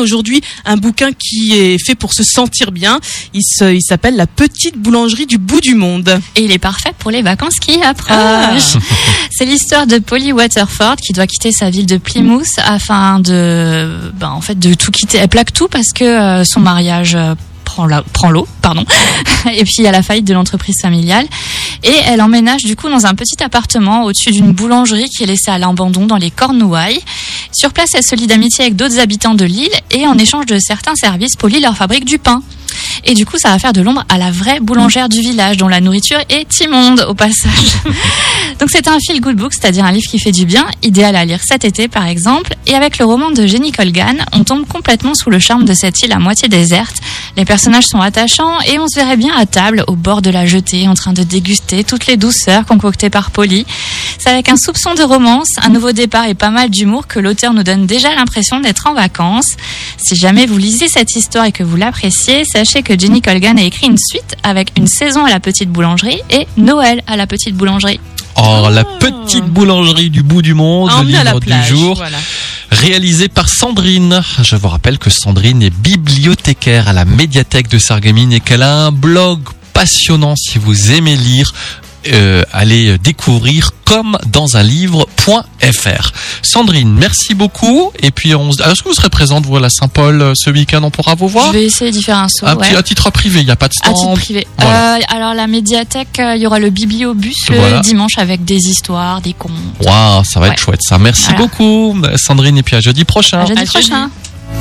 Aujourd'hui, un bouquin qui est fait pour se sentir bien. Il se- il s'appelle La petite boulangerie du bout du monde. Et il est parfait pour les vacances qui approchent. C'est l'histoire de Polly Waterford qui doit quitter sa ville de Plymouth afin de, ben, en fait, de tout quitter. Elle plaque tout parce que euh, son mariage euh, prend la- prend l'eau, pardon. Et puis il y a la faillite de l'entreprise familiale. Et elle emménage du coup dans un petit appartement au-dessus d'une boulangerie qui est laissée à l'abandon dans les Cornouailles. Sur place, elle se lie d'amitié avec d'autres habitants de l'île et en échange de certains services, Polly leur fabrique du pain. Et du coup, ça va faire de l'ombre à la vraie boulangère du village, dont la nourriture est immonde au passage. Donc c'est un feel good book, c'est-à-dire un livre qui fait du bien, idéal à lire cet été par exemple. Et avec le roman de Jenny Colgan, on tombe complètement sous le charme de cette île à moitié déserte. Les personnages sont attachants et on se verrait bien à table, au bord de la jetée, en train de déguster toutes les douceurs concoctées par Polly. C'est avec un soupçon de romance, un nouveau départ et pas mal d'humour que l'auteur nous donne déjà l'impression d'être en vacances. Si jamais vous lisez cette histoire et que vous l'appréciez, sachez que Jenny Colgan a écrit une suite avec une saison à la petite boulangerie et Noël à la petite boulangerie. Oh, la petite boulangerie du bout du monde, le à la livre du jour, Voilà. réalisé par Sandrine. Je vous rappelle que Sandrine est bibliothécaire à la médiathèque de Sarreguemines et qu'elle a un blog passionnant si vous aimez lire. Euh, allez découvrir comme dans un livre.fr. Sandrine, merci beaucoup. Et puis, on se... Alors, est-ce que vous serez présente, vous, à la Saint-Paul euh, ce week-end? On pourra vous voir? Je vais essayer d'y faire un saut. à, ouais. à titre privé, il n'y a pas de À stand. titre privé. Voilà. Euh, alors la médiathèque, euh, il y aura le bibliobus le Voilà. dimanche avec des histoires, des contes. Waouh, ça va Ouais. être chouette ça. Merci Voilà. beaucoup Sandrine et puis à jeudi prochain. À jeudi À jeudi. prochain.